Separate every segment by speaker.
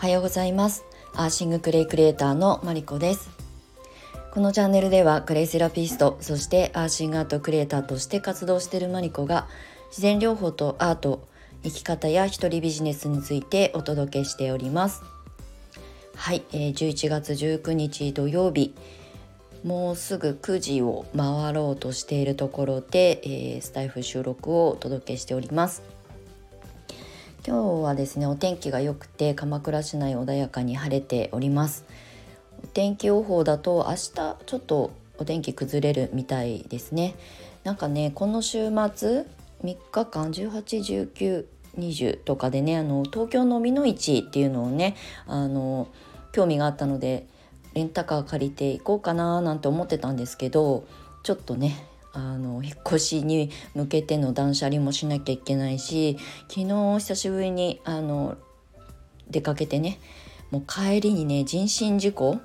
Speaker 1: おはようございます。アーシングクレイクリエイターのマリコです。このチャンネルではクレイセラピストそしてアーシングアートクリエイターとして活動しているマリコが自然療法とアート生き方や一人ビジネスについてお届けしております。はい、えー、11月19日土曜日。もうすぐ9時を回ろうとしているところで、えー、スタイフ収録をお届けしております。今日はですねお天気が良くて鎌倉市内穏やかに晴れております。お天気予報だと明日ちょっとお天気崩れるみたいですね。なんかねこの週末3日間181920とかでねあの東京の美濃市っていうのをねあの興味があったのでレンタカー借りて行こうかななんて思ってたんですけどちょっとねあの引っ越しに向けての断捨離もしなきゃいけないし昨日久しぶりにあの出かけてねもう帰りにね人身事故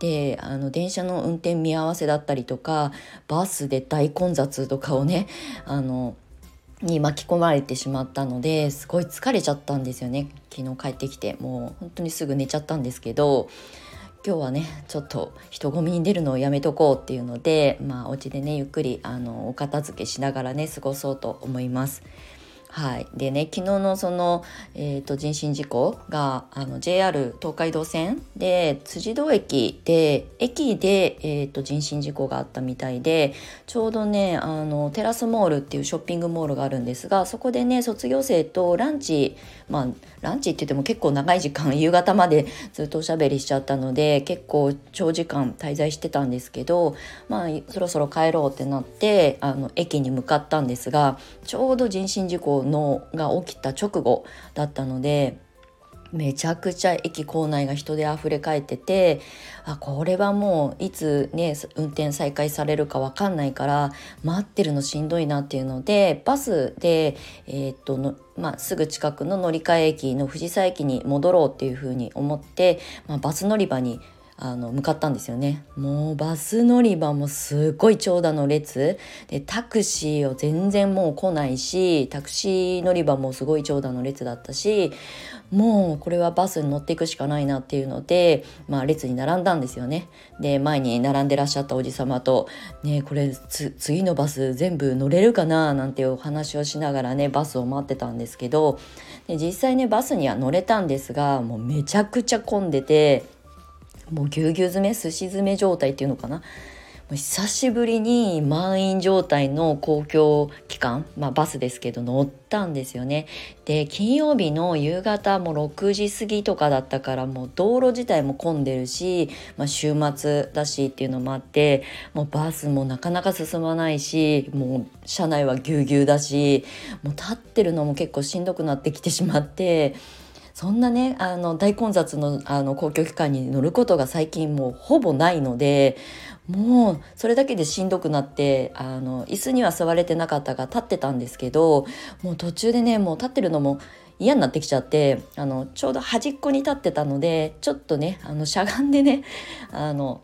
Speaker 1: であの電車の運転見合わせだったりとかバスで大混雑とかをねあのに巻き込まれてしまったのですごい疲れちゃったんですよね昨日帰ってきて。もう本当にすぐ寝ちゃったんですけど今日はねちょっと人混みに出るのをやめとこうっていうのでまあお家でねゆっくりあのお片付けしながらね過ごそうと思います。はい、でね昨日のその、えーと、人身事故があの JR 東海道線で辻堂駅で駅で、えーと、人身事故があったみたいでちょうどねあのテラスモールっていうショッピングモールがあるんですがそこでね卒業生とランチまあランチって言っても結構長い時間 夕方までずっとおしゃべりしちゃったので結構長時間滞在してたんですけどまあそろそろ帰ろうってなってあの駅に向かったんですがちょうど人身事故のが起きた直後だったのでめちゃくちゃ駅構内が人であふれかえっててあこれはもういつね運転再開されるか分かんないから待ってるのしんどいなっていうのでバスで、えー、っとのまあ、すぐ近くの乗り換え駅の藤沢駅に戻ろうっていうふうに思って、まあ、バス乗り場にあの向かったんですよねもうバス乗り場もすっごい長蛇の列でタクシーを全然もう来ないしタクシー乗り場もすごい長蛇の列だったしもうこれはバスに乗っていくしかないなっていうので、まあ、列に並んだんですよね。で前に並んでらっしゃったおじ様と「ねこれ次のバス全部乗れるかな?」なんていうお話をしながらねバスを待ってたんですけどで実際ねバスには乗れたんですがもうめちゃくちゃ混んでて。もうぎゅうぎゅう詰めすし詰め状態っていうのかな久しぶりに満員状態の公共機関、まあ、バスですけど乗ったんですよね。で金曜日の夕方も6時過ぎとかだったからもう道路自体も混んでるし、まあ、週末だしっていうのもあってもうバスもなかなか進まないしもう車内はぎゅうぎゅうだしもう立ってるのも結構しんどくなってきてしまって。そんなねあの大混雑のあの公共機関に乗ることが最近もうほぼないのでもうそれだけでしんどくなってあの椅子には座れてなかったが立ってたんですけどもう途中でねもう立ってるのも嫌になってきちゃってあのちょうど端っこに立ってたのでちょっとねあのしゃがんでねあの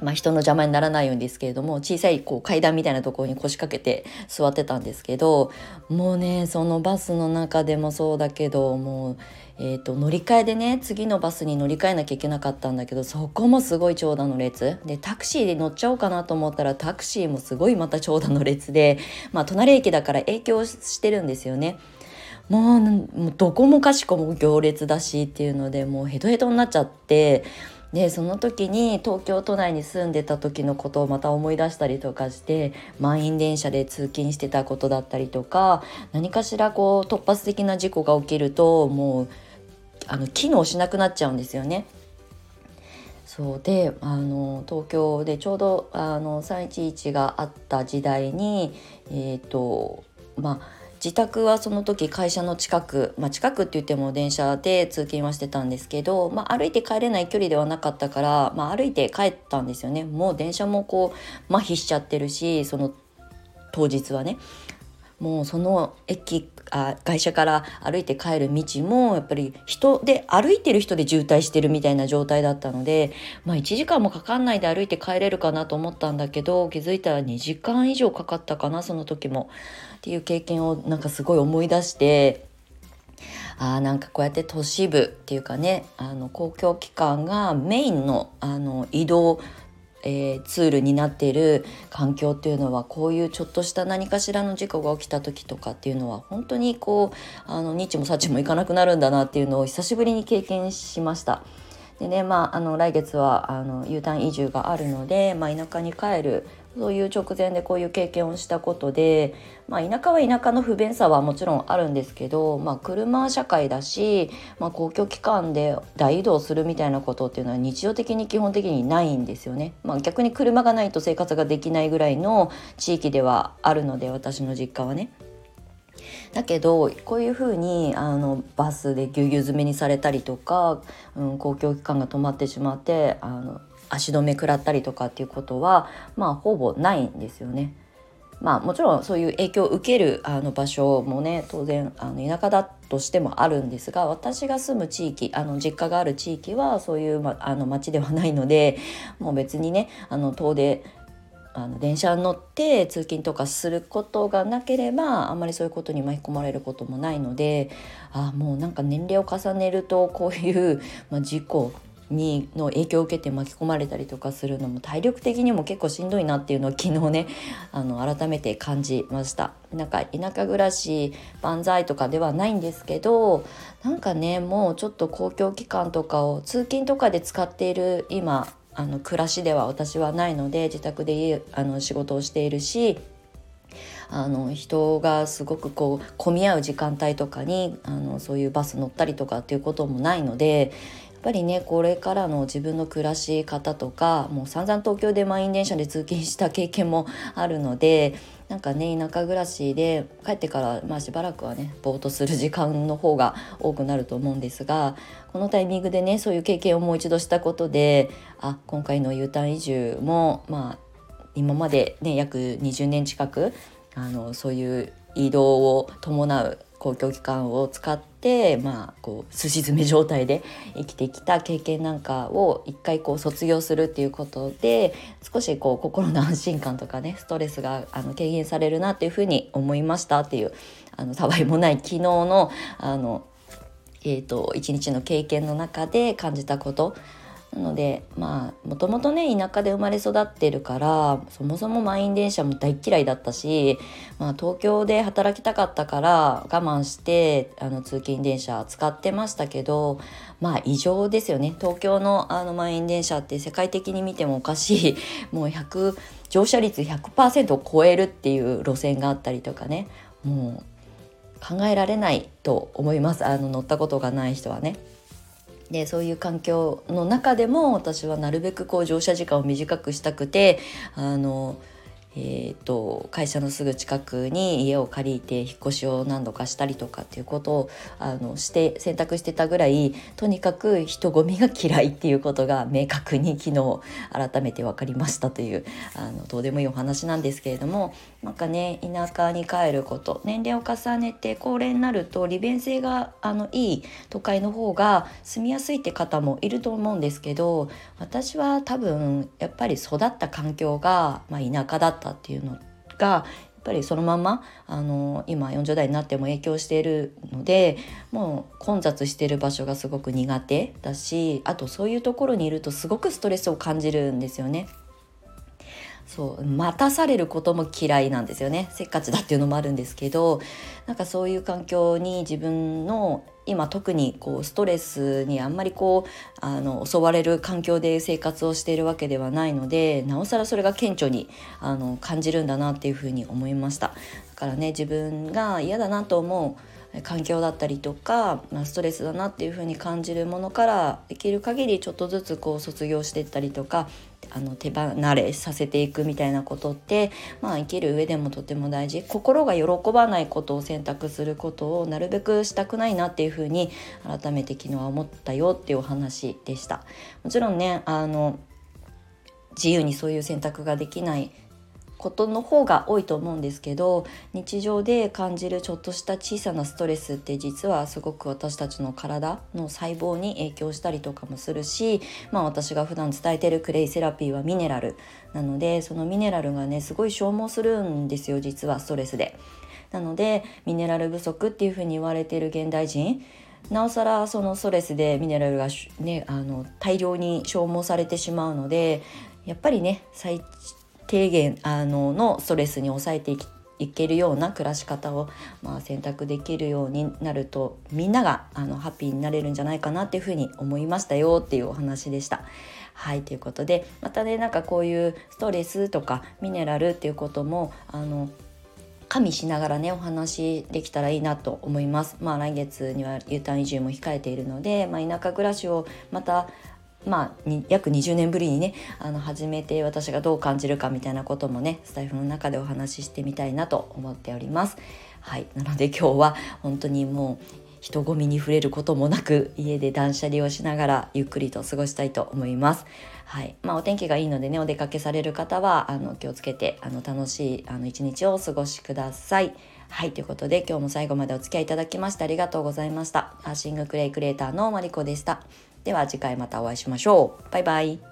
Speaker 1: まあ、人の邪魔にならないようにですけれども小さいこう階段みたいなところに腰掛けて座ってたんですけどもうねそのバスの中でもそうだけどもう、えーと、乗り換えでね次のバスに乗り換えなきゃいけなかったんだけどそこもすごい長蛇の列でタクシーで乗っちゃおうかなと思ったらタクシーもすごいまた長蛇の列で、まあ、隣駅だから影響してるんですよね。もうどこもかしこも行列だしっていうのでもうヘトヘトになっちゃってでその時に東京都内に住んでた時のことをまた思い出したりとかして満員電車で通勤してたことだったりとか何かしらこう突発的な事故が起きるともうあの機能しなくなっちゃうんですよね。そうであの東京でちょうどあの311があった時代にえっ、ー、とまあ自宅はその時会社の近く、まあ、近くって言っても電車で通勤はしてたんですけど、まあ、歩いて帰れない距離ではなかったから、まあ、歩いて帰ったんですよね。もう電車もこう麻痺しちゃってるしその当日はね。もうその駅あ会社から歩いて帰る道もやっぱり人で歩いてる人で渋滞してるみたいな状態だったので、まあ、1時間もかかんないで歩いて帰れるかなと思ったんだけど気づいたら2時間以上かかったかなその時も。っていう経験をなんかすごい思い出してあなんかこうやって都市部っていうかねあの公共機関がメインのあの移動えー、ツールになっている環境っていうのはこういうちょっとした何かしらの事故が起きた時とかっていうのは本当にこうあの日もさちもいかなくなるんだなっていうのを久しぶりに経験しました。でねまあ、あの来月はあの U ターン移住があるので、まあ、田舎に帰るそういう直前でこういう経験をしたことで、まあ、田舎は田舎の不便さはもちろんあるんですけど、まあ、車社会だし、まあ、公共機関で大移動するみたいなことっていうのは日常的に基本的にないんですよね。まあ、逆に車がないと生活ができないぐらいの地域ではあるので私の実家はね。だけどこういうふうにあのバスでぎゅうぎゅう詰めにされたりとか、うん、公共機関が止まってしまってあの足止め食らったりとかっていうことはまあほぼないんですよね。まあもちろんそういう影響を受けるあの場所もね当然あの田舎だとしてもあるんですが私が住む地域あの実家がある地域はそういう、ま、あの町ではないのでもう別にねあの遠出あの電車に乗って通勤とかすることがなければあんまりそういうことに巻き込まれることもないのであもうなんか年齢を重ねるとこういう、まあ、事故にの影響を受けて巻き込まれたりとかするのも体力的にも結構しんどいなっていうのを昨日ね あの改めて感じました。なんか田舎暮らし万歳とかではないんですけどなんかねもうちょっと公共機関とかを通勤とかで使っている今あの暮らしでは私はないので自宅であの仕事をしているしあの人がすごくこう混み合う時間帯とかにあのそういうバス乗ったりとかっていうこともないのでぱりねこれからの自分の暮らし方とかもう散々東京で満員電車で通勤した経験もあるのでなんかね田舎暮らしで帰ってからまあしばらくはねぼーっとする時間の方が多くなると思うんですがこのタイミングでねそういう経験をもう一度したことであ今回の U ターン移住もまあ今までね約20年近くあのそういう移動を伴う公共機関を使ってまあこうすし詰め状態で生きてきた経験なんかを一回こう卒業するっていうことで少しこう心の安心感とかねストレスがあの軽減されるなっていうふうに思いましたっていうあのたわいもない昨日のあのえーと、一日の経験の中で感じたことなのでまあもともとね田舎で生まれ育ってるからそもそも満員電車も大嫌いだったし、まあ、東京で働きたかったから我慢してあの通勤電車使ってましたけどまあ異常ですよね。東京のあの満員電車って世界的に見てもおかしい。もう100乗車率100%を超えるっていう路線があったりとかね。もう考えられないと思います。あの乗ったことがない人はね。でそういう環境の中でも私はなるべくこう乗車時間を短くしたくてあのえーと、会社のすぐ近くに家を借りて引っ越しを何度かしたりとかっていうことをあのして選択してたぐらいとにかく人混みが嫌いっていうことが明確に昨日改めて分かりましたというあのどうでもいいお話なんですけれどもなんかね田舎に帰ること年齢を重ねて高齢になると利便性があのいい都会の方が住みやすいって方もいると思うんですけど私は多分やっぱり育った環境が、まあ、田舎だったったっていうのがやっぱりそのままあの今40代になっても影響しているのでもう混雑してる場所がすごく苦手だしあとそういうところにいるとすごくストレスを感じるんですよね。そう待たされることも嫌いなんですよね。せっかちだっていうのもあるんですけどなんかそういう環境に自分の今特にこうストレスにあんまりこうあの襲われる環境で生活をしているわけではないのでなおさらそれが顕著にあの感じるんだなっていうふうに思いました。だからね自分が嫌だなと思う環境だったりとか、まあ、ストレスだなっていうふうに感じるものからできる限りちょっとずつこう卒業していったりとかあの手離れさせていくみたいなことって、まあ、生きる上でもとても大事心が喜ばないことを選択することをなるべくしたくないなっていうふうに改めて昨日は思ったよっていうお話でした。もちろんねあの自由にそういう選択ができないことの方が多いと思うんですけど日常で感じるちょっとした小さなストレスって実はすごく私たちの体の細胞に影響したりとかもするし、まあ、私が普段伝えてるクレイセラピーはミネラルなのでそのミネラルがねすごい消耗するんですよ実はストレスで。なのでミネラル不足っていうふうに言われている現代人なおさらそのストレスでミネラルが、ね、あの大量に消耗されてしまうのでやっぱりね最低限あののストレスに抑えていきいけるような暮らし方を、まあ、選択できるようになるとみんながあのハッピーになれるんじゃないかなっていうふうに思いましたよっていうお話でした。はいということでまたねなんかこういうストレスとかミネラルっていうこともあの加味しながらねお話できたらいいなと思います。まあ来月には U ターン移住も控えているので、まあ、田舎暮らしをまたまあ、約20年ぶりにねあの始めて私がどう感じるかみたいなこともねスタイフの中でお話ししてみたいなと思っております。はいなので今日は本当にもう人混みに触れることもなく家で断捨離をしながらゆっくりと過ごしたいと思います。はいまあ、お天気がいいのでねお出かけされる方はあの気をつけてあの楽しいあの一日をお過ごしください。はい、ということで今日も最後までお付き合いいただきましてありがとうございました。アーシングクレイクレーターのマリコでした。では次回またお会いしましょう。バイバイ。